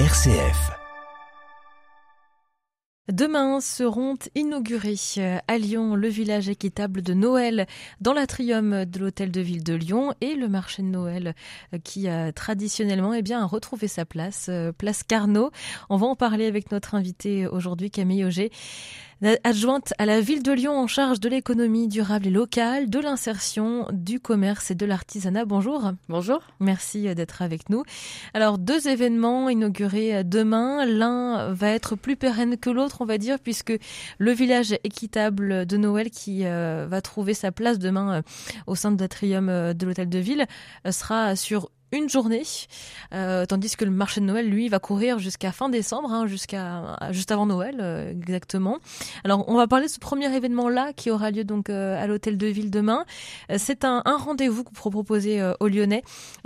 RCF. Demain seront inaugurés euh, à Lyon le village équitable de Noël dans l'atrium de l'hôtel de ville de Lyon et le marché de Noël euh, qui a traditionnellement eh bien, retrouvé sa place, euh, place Carnot. On va en parler avec notre invité aujourd'hui Camille Auger adjointe à la ville de Lyon en charge de l'économie durable et locale, de l'insertion, du commerce et de l'artisanat. Bonjour. Bonjour. Merci euh, d'être avec nous. Alors, deux événements inaugurés euh, demain. L'un va être plus pérenne que l'autre, on va dire, puisque le village équitable de Noël qui euh, va trouver sa place demain au sein de l'atrium de l'hôtel de ville sera sur une journée, euh, tandis que le marché de Noël, lui, va courir jusqu'à fin décembre, hein, jusqu'à juste avant Noël, euh, exactement. Alors, on va parler de ce premier événement-là qui aura lieu donc euh, à l'hôtel de ville demain. C'est un, rendez-vous que vous proposez aux Lyonnais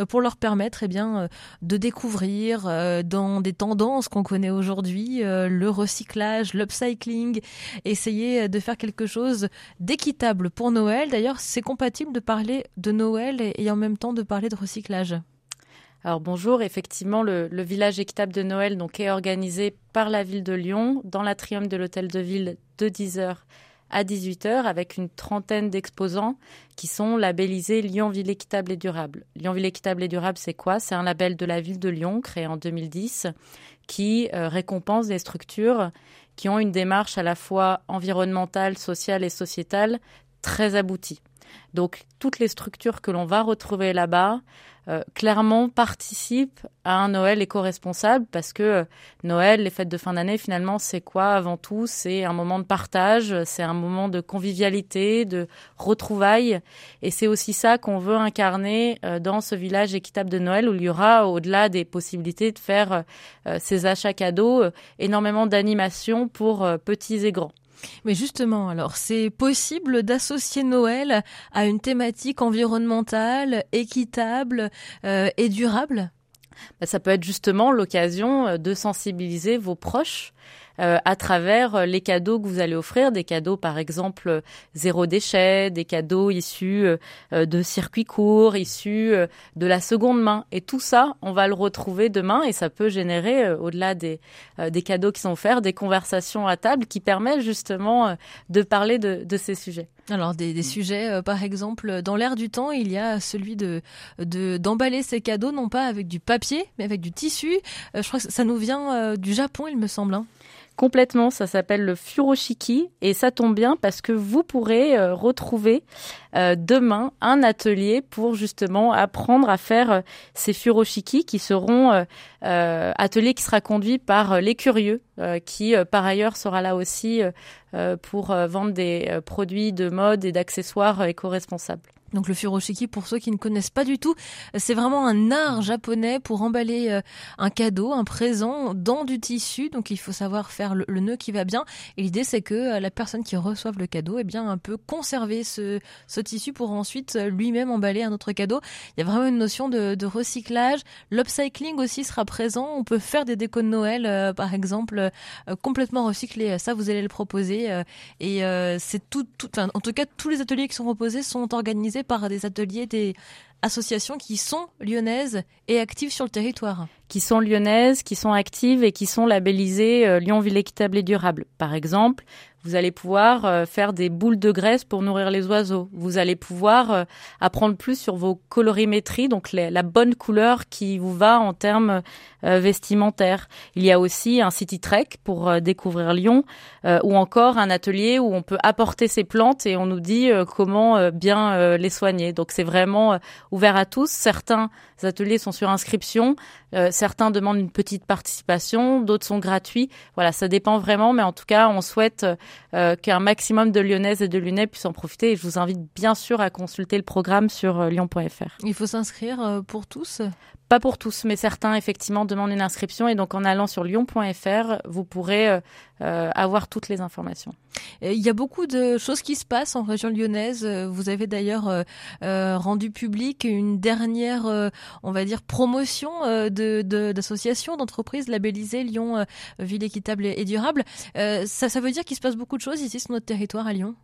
pour leur permettre, eh bien, de découvrir dans des tendances qu'on connaît aujourd'hui le recyclage, l'upcycling, essayer de faire quelque chose d'équitable pour Noël. D'ailleurs, c'est compatible de parler de Noël et en même temps de parler de recyclage. Alors bonjour, effectivement, le, village équitable de Noël donc, est organisé par la ville de Lyon dans l'atrium de l'hôtel de ville de 10h à 18h avec une trentaine d'exposants qui sont labellisés Lyon Ville équitable et durable. Lyon Ville équitable et durable, c'est quoi? C'est un label de la ville de Lyon créé en 2010 qui euh, récompense des structures qui ont une démarche à la fois environnementale, sociale et sociétale très aboutie. Donc toutes les structures que l'on va retrouver là-bas euh, clairement participent à un Noël éco-responsable parce que euh, Noël, les fêtes de fin d'année, finalement, c'est quoi avant tout? C'est un moment de partage, c'est un moment de convivialité, de retrouvailles. Et c'est aussi ça qu'on veut incarner euh, dans ce village équitable de Noël où il y aura, au-delà des possibilités de faire ces achats cadeaux, énormément d'animations pour petits et grands. Mais justement, alors, c'est possible d'associer Noël à une thématique environnementale, équitable euh, et durable? Bah, Ça peut être justement l'occasion euh, de sensibiliser vos proches euh, à travers euh, les cadeaux que vous allez offrir, des cadeaux par exemple euh, zéro déchet, des cadeaux issus de circuits courts, issus de la seconde main. Et tout ça, on va le retrouver demain et ça peut générer, au-delà des, des cadeaux qui sont offerts, des conversations à table qui permettent justement de parler de, de ces sujets. Alors des, des sujets, par exemple, dans l'air du temps, il y a celui de d'emballer ces cadeaux non pas avec du papier, mais avec du tissu. je crois que ça nous vient du Japon, il me semble. Hein. Complètement, ça s'appelle le furoshiki et ça tombe bien parce que vous pourrez euh, retrouver euh, demain un atelier pour justement apprendre à faire euh, ces furoshiki qui seront ateliers qui sera conduit par les curieux qui par ailleurs sera là aussi pour vendre des produits de mode et d'accessoires éco-responsables. Donc le furoshiki, pour ceux qui ne connaissent pas du tout, c'est vraiment un art japonais pour emballer euh, un cadeau, un présent dans du tissu. Donc il faut savoir faire le, nœud qui va bien. Et l'idée c'est que euh, la personne qui reçoive le cadeau, eh bien un peu conserver ce, tissu pour ensuite euh, lui-même emballer un autre cadeau. Il y a vraiment une notion de, recyclage. L'upcycling aussi sera présent. On peut faire des décos de Noël, par exemple, complètement recyclés. Ça, vous allez le proposer. et c'est tout, tout en tout cas, tous les ateliers qui sont proposés sont organisés par des ateliers, des associations qui sont lyonnaises et actives sur le territoire. Qui sont lyonnaises, qui sont actives et qui sont labellisées euh, Lyon Ville équitable et durable. Par exemple, vous allez pouvoir euh, faire des boules de graisse pour nourrir les oiseaux. Vous allez pouvoir euh, apprendre plus sur vos colorimétries, donc la bonne couleur qui vous va en termes euh, vestimentaires. Il y a aussi un city trek pour découvrir Lyon, ou encore un atelier où on peut apporter ses plantes et on nous dit comment bien les soigner. Donc c'est vraiment ouvert à tous. Certains ateliers sont sur inscription, certains demandent une petite participation, d'autres sont gratuits. Voilà, ça dépend vraiment, mais en tout cas, on souhaite euh, qu'un maximum de Lyonnaises et de Lyonnais puissent en profiter. Et je vous invite bien sûr à consulter le programme sur euh, lyon.fr. Il faut s'inscrire euh, pour tous? Pas pour tous, mais certains effectivement demandent une inscription et donc en allant sur lyon.fr, vous pourrez avoir toutes les informations. Il y a beaucoup de choses qui se passent en région lyonnaise. Vous avez d'ailleurs rendu public une dernière, on va dire, promotion de d'associations, d'entreprises labellisées Lyon Ville équitable et durable. ça, ça veut dire qu'il se passe beaucoup de choses ici sur notre territoire à Lyon?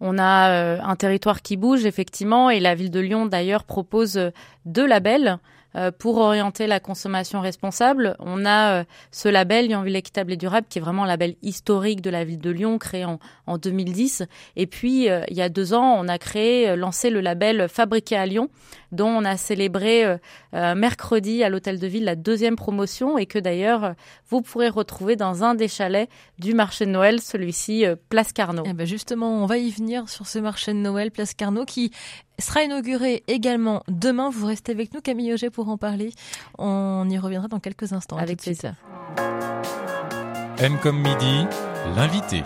On a euh, un territoire qui bouge effectivement et la ville de Lyon d'ailleurs propose euh, deux labels euh, pour orienter la consommation responsable. On a euh, ce label Lyon Ville équitable et durable qui est vraiment un label historique de la ville de Lyon créé en, en 2010. Et puis euh, il y a deux ans, on a créé, lancé le label Fabriqué à Lyon, dont on a célébré mercredi à l'hôtel de ville la deuxième promotion et que d'ailleurs vous pourrez retrouver dans un des chalets du marché de Noël, celui-ci Place Carnot. Eh ben justement, on va y venir sur ce marché de Noël Place Carnot qui sera inauguré également demain. Vous restez avec nous, Camille Auger, pour en parler. On y reviendra dans quelques instants. Avec plaisir. M comme midi, l'invité.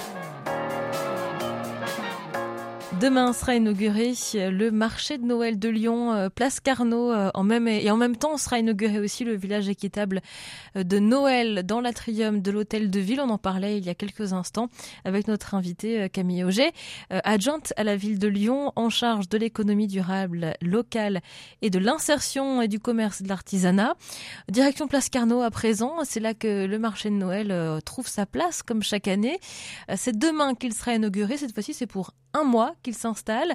Demain sera inauguré le marché de Noël de Lyon, euh, place Carnot, euh, en même, et en même temps sera inauguré aussi le village équitable euh, de Noël dans l'atrium de l'hôtel de ville. On en parlait il y a quelques instants avec notre invité Camille Auger, adjointe à la ville de Lyon en charge de l'économie durable locale et de l'insertion et du commerce de l'artisanat. Direction place Carnot à présent, c'est là que le marché de Noël trouve sa place comme chaque année. C'est demain qu'il sera inauguré, cette fois-ci c'est pour un mois qu'il s'installe.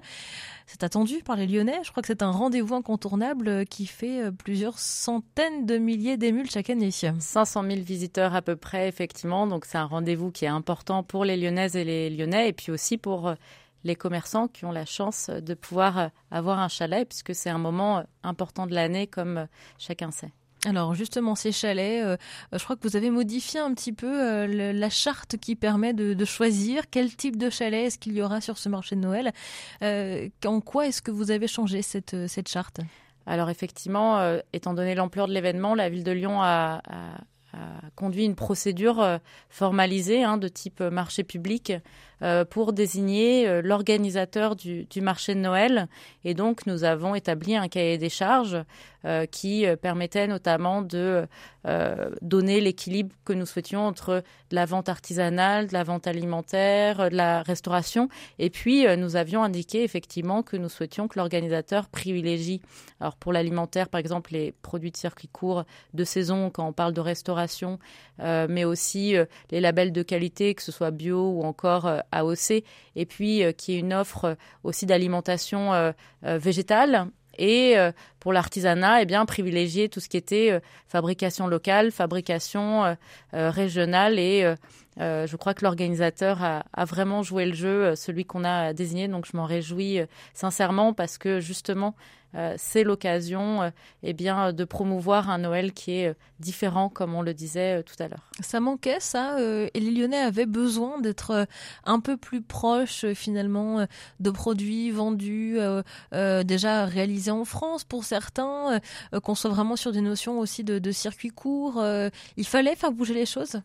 C'est attendu par les Lyonnais. Je crois que c'est un rendez-vous incontournable qui fait euh, plusieurs centaines de milliers d'émules chaque année. 500 000 visiteurs à peu près, effectivement. Donc c'est un rendez-vous qui est important pour les Lyonnaises et les Lyonnais et puis aussi pour euh, les commerçants qui ont la chance de pouvoir euh, avoir un chalet puisque c'est un moment important de l'année comme chacun sait. Alors justement, ces chalets, euh, je crois que vous avez modifié un petit peu euh, la charte qui permet de, choisir quel type de chalet est-ce qu'il y aura sur ce marché de Noël. Euh, en quoi est-ce que vous avez changé cette, charte? Alors effectivement, étant donné l'ampleur de l'événement, la ville de Lyon a, conduit une procédure formalisée hein, de type marché public euh, pour désigner euh, l'organisateur du, marché de Noël. Et donc, nous avons établi un cahier des charges euh, qui permettait notamment de donner l'équilibre que nous souhaitions entre la vente artisanale, de la vente alimentaire, de la restauration. Et puis, nous avions indiqué effectivement que nous souhaitions que l'organisateur privilégie, alors pour l'alimentaire, par exemple, les produits de circuit court de saison quand on parle de restauration, mais aussi les labels de qualité, que ce soit bio ou encore AOC, et puis euh, qui est une offre euh, aussi d'alimentation euh, végétale. Et pour l'artisanat, eh bien privilégier tout ce qui était fabrication locale, fabrication régionale et je crois que l'organisateur a, a, vraiment joué le jeu, celui qu'on a désigné. Donc je m'en réjouis sincèrement parce que justement euh, c'est l'occasion euh, eh bien, de promouvoir un Noël qui est euh, différent, comme on le disait tout à l'heure. Ça manquait, ça, et les Lyonnais avaient besoin d'être un peu plus proches, finalement, de produits vendus, déjà réalisés en France pour certains, qu'on soit vraiment sur des notions aussi de, de circuit court. il fallait faire bouger les choses?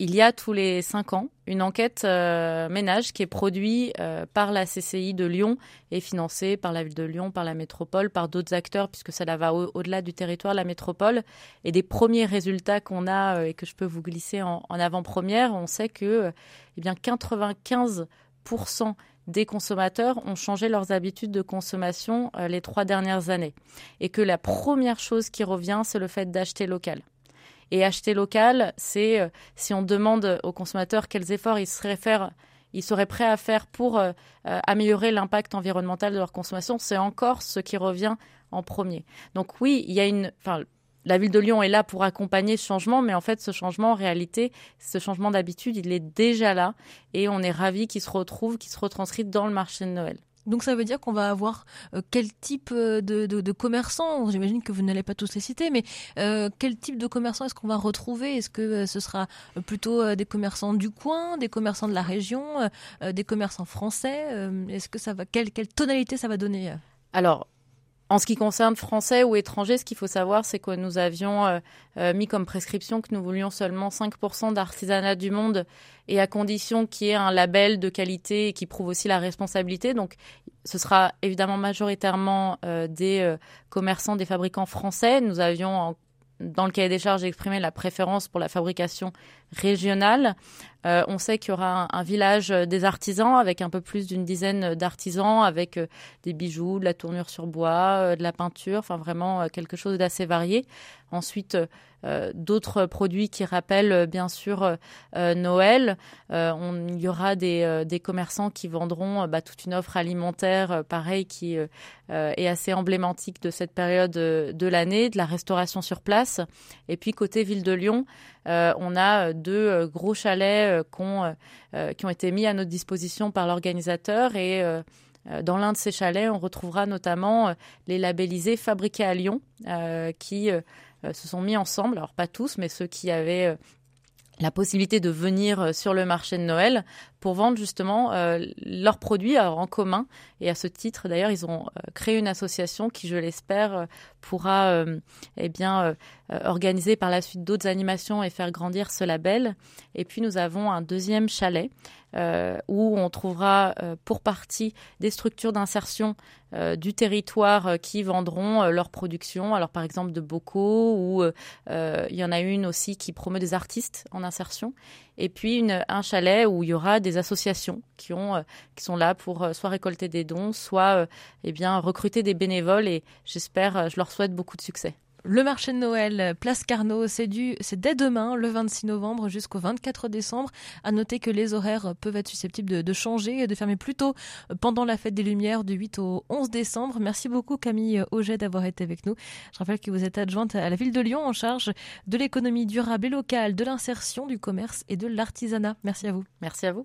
Il y a tous les cinq ans une enquête euh, ménage qui est produite euh, par la CCI de Lyon et financée par la ville de Lyon, par la métropole, par d'autres acteurs, puisque ça va au-delà du territoire la métropole. Et des premiers résultats qu'on a euh, et que je peux vous glisser en, avant-première, on sait que eh bien 95% des consommateurs ont changé leurs habitudes de consommation les trois dernières années. Et que la première chose qui revient, c'est le fait d'acheter local. Et acheter local, c'est euh, si on demande aux consommateurs quels efforts ils seraient, prêts à faire pour euh, euh, améliorer l'impact environnemental de leur consommation, c'est encore ce qui revient en premier. Donc oui, il y a une, la ville de Lyon est là pour accompagner ce changement, mais en fait, ce changement, en réalité, ce changement d'habitude, il est déjà là, et on est ravi qu'il se retrouve, qu'il se retranscrite dans le marché de Noël. Donc ça veut dire qu'on va avoir euh, quel type euh, de, de, de commerçants? J'imagine que vous n'allez pas tous les citer, mais euh, quel type de commerçants est-ce qu'on va retrouver? Est-ce que ce sera plutôt des commerçants du coin, des commerçants de la région, des commerçants français? Est-ce que ça va quelle, quelle tonalité ça va donner Alors en ce qui concerne français ou étrangers, ce qu'il faut savoir, c'est que nous avions euh, euh, mis comme prescription que nous voulions seulement 5% d'artisanat du monde et à condition qu'il y ait un label de qualité et qui prouve aussi la responsabilité. Donc, ce sera évidemment majoritairement euh, des commerçants, des fabricants français. Nous avions dans le cahier des charges exprimé la préférence pour la fabrication régionale. On sait qu'il y aura un, village des artisans avec un peu plus d'une dizaine d'artisans, avec des bijoux, de la tournure sur bois, de la peinture, enfin vraiment quelque chose d'assez varié. Ensuite, euh, d'autres produits qui rappellent euh, bien sûr euh, Noël. il y aura des, commerçants qui vendront bah, toute une offre alimentaire, pareil, qui est assez emblématique de cette période de l'année, de la restauration sur place. Et puis côté ville de Lyon, on a deux gros chalets qui ont été mis à notre disposition par l'organisateur et dans l'un de ces chalets, on retrouvera notamment les labellisés fabriqués à Lyon, qui euh, se sont mis ensemble, alors pas tous, mais ceux qui avaient euh, la possibilité de venir euh, sur le marché de Noël pour vendre justement leurs produits en commun. Et à ce titre, d'ailleurs, ils ont créé une association qui, je l'espère, pourra eh bien, organiser par la suite d'autres animations et faire grandir ce label. Et puis, nous avons un deuxième chalet euh, où on trouvera euh, pour partie des structures d'insertion euh, du territoire qui vendront leur production. Alors par exemple de bocaux ou il y en a une aussi qui promeut des artistes en insertion. Et puis un chalet où il y aura des associations qui, ont, qui sont là pour soit récolter des dons, soit eh bien recruter des bénévoles. Et j'espère, je leur souhaite beaucoup de succès. Le marché de Noël, Place Carnot, c'est dès demain, le 26 novembre jusqu'au 24 décembre. À noter que les horaires peuvent être susceptibles de, changer et de fermer plus tôt pendant la fête des Lumières du 8 au 11 décembre. Merci beaucoup Camille Auget d'avoir été avec nous. Je rappelle que vous êtes adjointe à la ville de Lyon en charge de l'économie durable et locale, de l'insertion, du commerce et de l'artisanat. Merci à vous. Merci à vous.